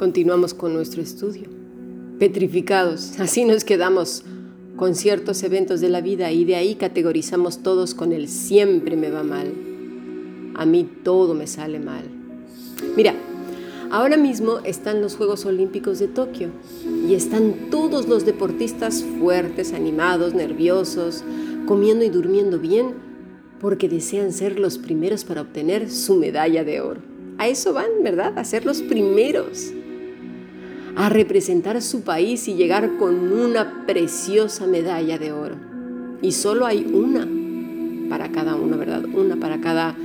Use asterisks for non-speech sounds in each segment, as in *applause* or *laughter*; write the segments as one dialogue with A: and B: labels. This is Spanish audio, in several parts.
A: Continuamos con nuestro estudio. Petrificados, así nos quedamos con ciertos eventos de la vida y de ahí categorizamos todos con el siempre me va mal. A mí todo me sale mal. Mira, ahora mismo están los Juegos Olímpicos de Tokio y están todos los deportistas fuertes, animados, nerviosos, comiendo y durmiendo bien porque desean ser los primeros para obtener su medalla de oro. A eso van, ¿verdad? A ser los primeros a representar a su país y llegar con una preciosa medalla de oro. Y solo hay una para cada uno, ¿verdad? Una para cada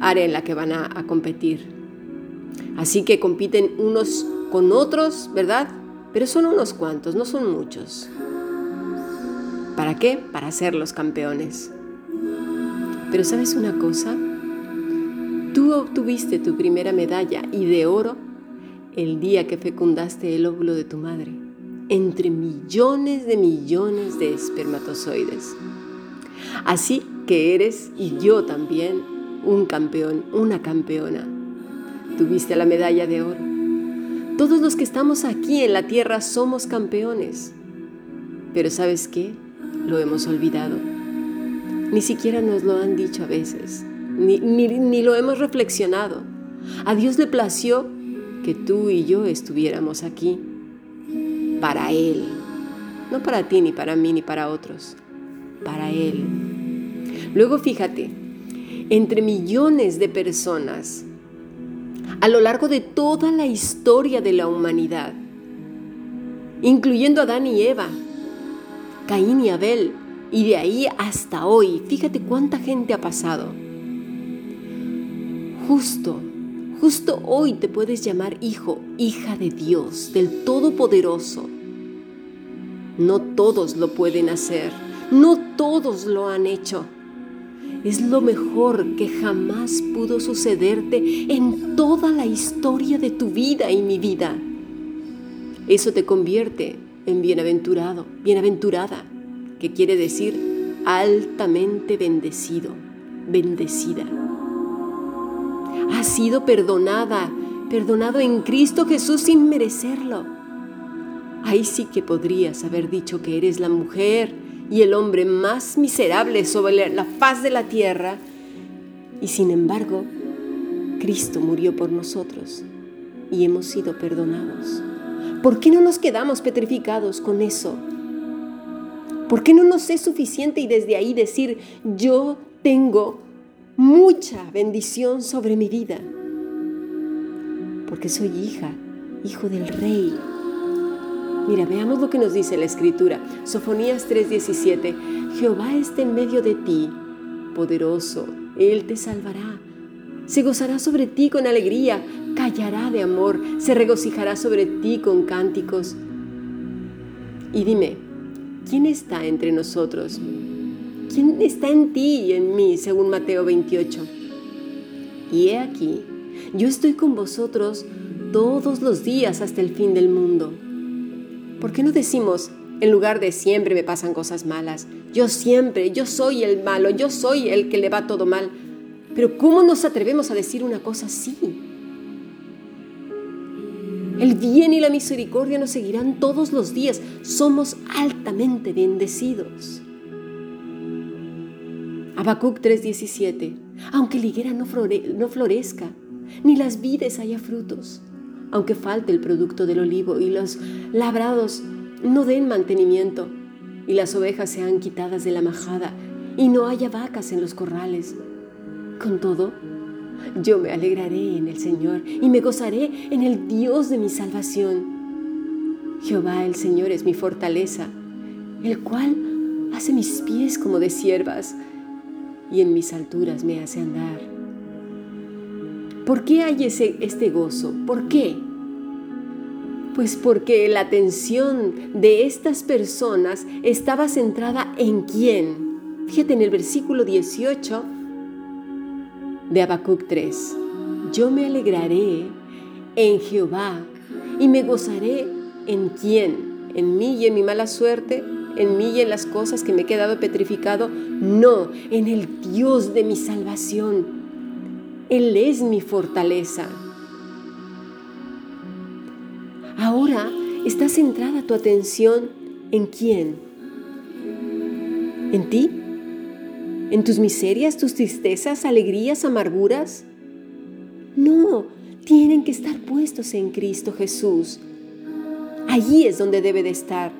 A: área en la que van a, competir. Así que compiten unos con otros, ¿verdad? Pero son unos cuantos, no son muchos. ¿Para qué? Para ser los campeones. Pero sabes una cosa? Tú obtuviste tu primera medalla y de oro el día que fecundaste el óvulo de tu madre, entre millones de millones de espermatozoides. Así que eres, y yo también, un campeón, una campeona. Tuviste la medalla de oro. Todos los que estamos aquí en la tierra somos campeones. Pero ¿sabes qué? Lo hemos olvidado. Ni siquiera nos lo han dicho a veces, ni, ni lo hemos reflexionado. A Dios le plació que tú y yo estuviéramos aquí para Él. No para ti, ni para mí, ni para otros. Para Él. Luego fíjate, entre millones de personas, a lo largo de toda la historia de la humanidad, incluyendo a Adán y Eva, Caín y Abel, y de ahí hasta hoy, fíjate cuánta gente ha pasado. Justo Justo hoy te puedes llamar hijo, hija de Dios, del Todopoderoso. No todos lo pueden hacer, no todos lo han hecho. Es lo mejor que jamás pudo sucederte en toda la historia de tu vida y mi vida. Eso te convierte en bienaventurado, bienaventurada, que quiere decir altamente bendecido, bendecida has sido perdonada, perdonado en Cristo Jesús sin merecerlo. Ahí sí que podrías haber dicho que eres la mujer y el hombre más miserable sobre la faz de la tierra. Y sin embargo, Cristo murió por nosotros y hemos sido perdonados. ¿Por qué no nos quedamos petrificados con eso? ¿Por qué no nos es suficiente y desde ahí decir, yo tengo mucha bendición sobre mi vida, porque soy hija, hijo del rey. Mira, veamos lo que nos dice la escritura. Sofonías 3:17. Jehová está en medio de ti, poderoso, Él te salvará. Se gozará sobre ti con alegría, callará de amor, se regocijará sobre ti con cánticos. Y dime, ¿quién está entre nosotros ¿Quién está en ti y en mí? Según Mateo 28. Y he aquí, yo estoy con vosotros todos los días hasta el fin del mundo. ¿Por qué no decimos, en lugar de siempre me pasan cosas malas, yo siempre, yo soy el malo, yo soy el que le va todo mal? Pero ¿cómo nos atrevemos a decir una cosa así? El bien y la misericordia nos seguirán todos los días. Somos altamente bendecidos. Habacuc 3:17. Aunque la higuera no, no florezca, ni las vides haya frutos, aunque falte el producto del olivo y los labrados no den mantenimiento, y las ovejas sean quitadas de la majada, y no haya vacas en los corrales. Con todo, yo me alegraré en el Señor y me gozaré en el Dios de mi salvación. Jehová el Señor es mi fortaleza, el cual hace mis pies como de siervas y en mis alturas me hace andar. ¿Por qué hay ese, este gozo? ¿Por qué? Pues porque la atención de estas personas estaba centrada en quién. Fíjate en el versículo 18 de Habacuc 3. Yo me alegraré en Jehová y me gozaré en quién, en mí y en mi mala suerte, en mí y en las cosas que me he quedado petrificado. No, en el Dios de mi salvación. Él es mi fortaleza. Ahora está centrada tu atención en quién? ¿En ti? ¿En tus miserias, tus tristezas, alegrías, amarguras? No, tienen que estar puestos en Cristo Jesús. Allí es donde debe de estar.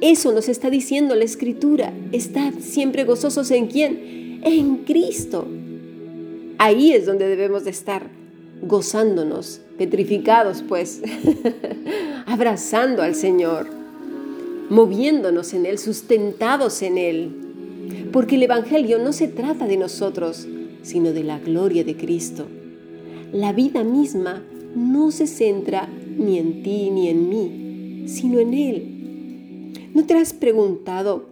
A: Eso nos está diciendo la Escritura. Estad siempre gozosos en quién? En Cristo. Ahí es donde debemos de estar, gozándonos, petrificados pues, *laughs* abrazando al Señor, moviéndonos en Él, sustentados en Él. Porque el Evangelio no se trata de nosotros, sino de la gloria de Cristo. La vida misma no se centra ni en ti ni en mí, sino en Él. ¿No te has preguntado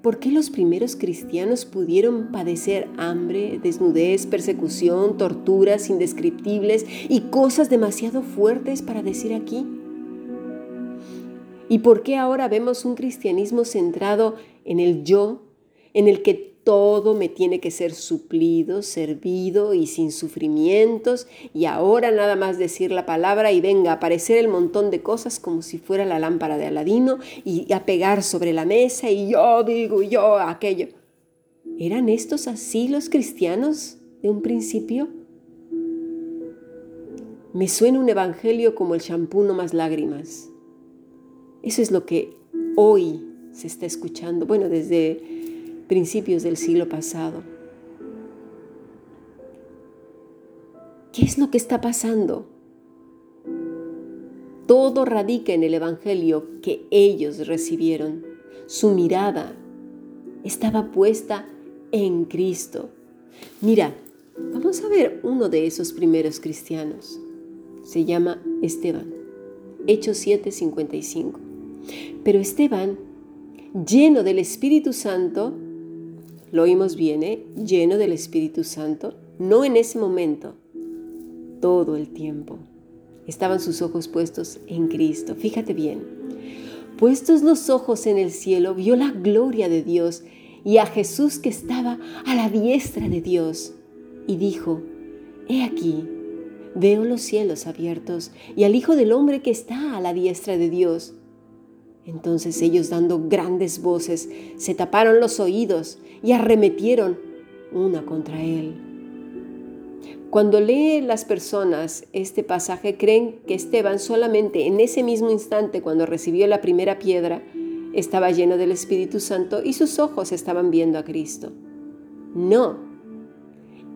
A: por qué los primeros cristianos pudieron padecer hambre, desnudez, persecución, torturas indescriptibles y cosas demasiado fuertes para decir aquí? ¿Y por qué ahora vemos un cristianismo centrado en el yo, en el que todo me tiene que ser suplido, servido y sin sufrimientos, y ahora nada más decir la palabra y venga a aparecer el montón de cosas como si fuera la lámpara de Aladino y a pegar sobre la mesa y yo digo yo aquello. ¿Eran estos así los cristianos de un principio? Me suena un evangelio como el champú no más lágrimas. Eso es lo que hoy se está escuchando, bueno, desde principios del siglo pasado. ¿Qué es lo que está pasando? Todo radica en el Evangelio que ellos recibieron. Su mirada estaba puesta en Cristo. Mira, vamos a ver uno de esos primeros cristianos. Se llama Esteban. Hechos 7:55. Pero Esteban, lleno del Espíritu Santo, lo oímos bien, ¿eh? lleno del Espíritu Santo, no en ese momento, todo el tiempo. Estaban sus ojos puestos en Cristo. Fíjate bien. Puestos los ojos en el cielo, vio la gloria de Dios y a Jesús que estaba a la diestra de Dios. Y dijo, He aquí, veo los cielos abiertos y al Hijo del Hombre que está a la diestra de Dios. Entonces ellos dando grandes voces se taparon los oídos y arremetieron una contra él. Cuando leen las personas este pasaje creen que Esteban solamente en ese mismo instante cuando recibió la primera piedra estaba lleno del Espíritu Santo y sus ojos estaban viendo a Cristo. No,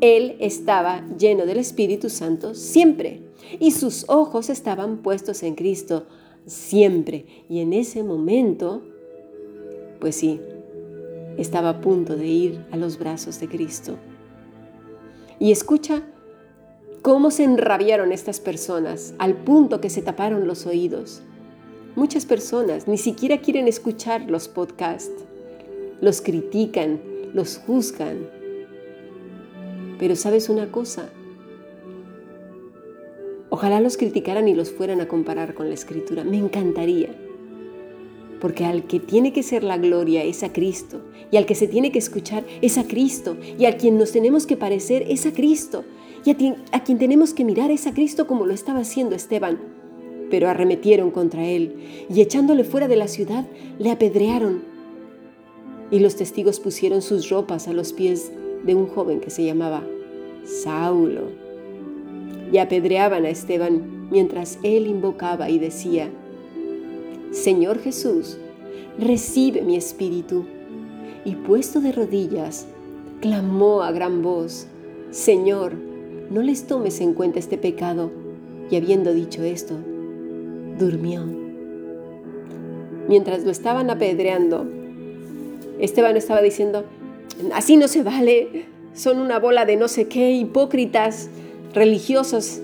A: él estaba lleno del Espíritu Santo siempre y sus ojos estaban puestos en Cristo siempre. Y en ese momento, pues sí, estaba a punto de ir a los brazos de Cristo. Y escucha cómo se enrabiaron estas personas al punto que se taparon los oídos. Muchas personas ni siquiera quieren escuchar los podcasts, los critican, los juzgan. Pero sabes una cosa, Ojalá los criticaran y los fueran a comparar con la escritura. Me encantaría. Porque al que tiene que ser la gloria es a Cristo, y al que se tiene que escuchar es a Cristo, y a quien nos tenemos que parecer es a Cristo, y a, quien tenemos que mirar es a Cristo como lo estaba haciendo Esteban. Pero arremetieron contra él, y echándole fuera de la ciudad, le apedrearon. Y los testigos pusieron sus ropas a los pies de un joven que se llamaba Saulo y apedreaban a Esteban mientras él invocaba y decía, Señor Jesús, recibe mi espíritu. Y puesto de rodillas, clamó a gran voz, Señor, no les tomes en cuenta este pecado. Y habiendo dicho esto, durmió. Mientras lo estaban apedreando, Esteban estaba diciendo, así no se vale, son una bola de no sé qué, hipócritas, religiosos,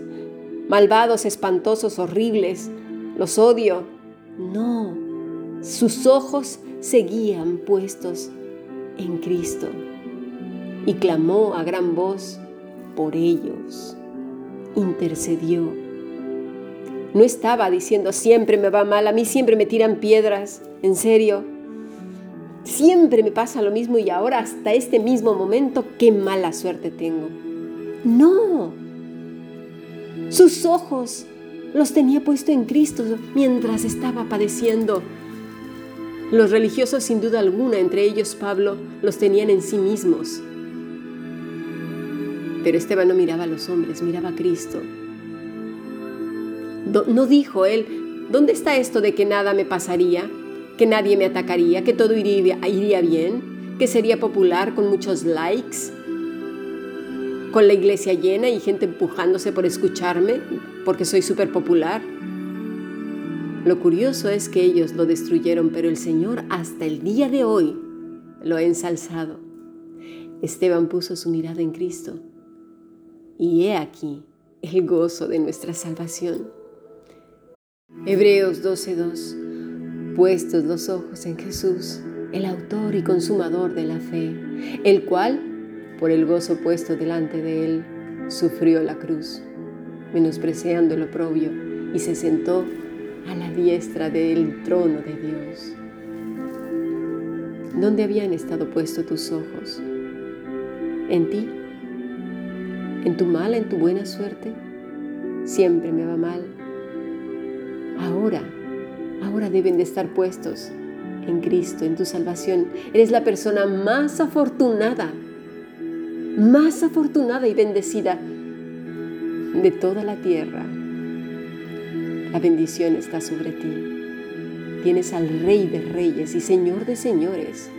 A: malvados, espantosos, horribles, los odio. No, sus ojos seguían puestos en Cristo y clamó a gran voz por ellos, intercedió. No estaba diciendo siempre me va mal, a mí siempre me tiran piedras, en serio. Siempre me pasa lo mismo y ahora hasta este mismo momento qué mala suerte tengo. No. Sus ojos los tenía puesto en Cristo mientras estaba padeciendo. Los religiosos sin duda alguna, entre ellos Pablo, los tenían en sí mismos. Pero Esteban no miraba a los hombres, miraba a Cristo. No dijo él, ¿dónde está esto de que nada me pasaría? ¿Que nadie me atacaría? ¿Que todo iría, bien? ¿Que sería popular con muchos likes? ¿Con la iglesia llena y gente empujándose por escucharme porque soy súper popular? Lo curioso es que ellos lo destruyeron, pero el Señor hasta el día de hoy lo ha ensalzado. Esteban puso su mirada en Cristo y he aquí el gozo de nuestra salvación. Hebreos 12:2 Puestos los ojos en Jesús, el autor y consumador de la fe, el cual, por el gozo puesto delante de él, sufrió la cruz, menospreciando el oprobio, y se sentó a la diestra del trono de Dios. ¿Dónde habían estado puestos tus ojos? ¿En ti? en tu mala, en tu buena suerte. Siempre me va mal. Ahora, ahora deben de estar puestos en Cristo, en tu salvación. Eres la persona más afortunada, más afortunada y bendecida de toda la tierra. La bendición está sobre ti. Tienes al Rey de Reyes y Señor de Señores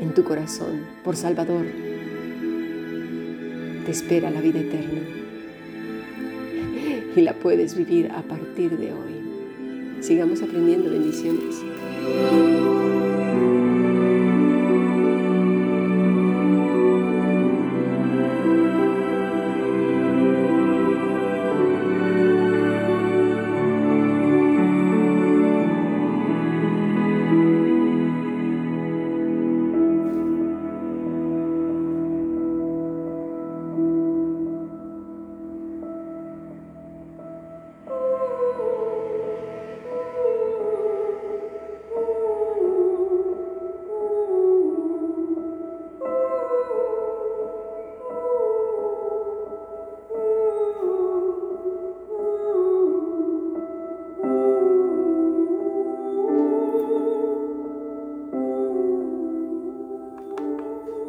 A: en tu corazón por Salvador te espera la vida eterna y la puedes vivir a partir de hoy. Sigamos aprendiendo bendiciones.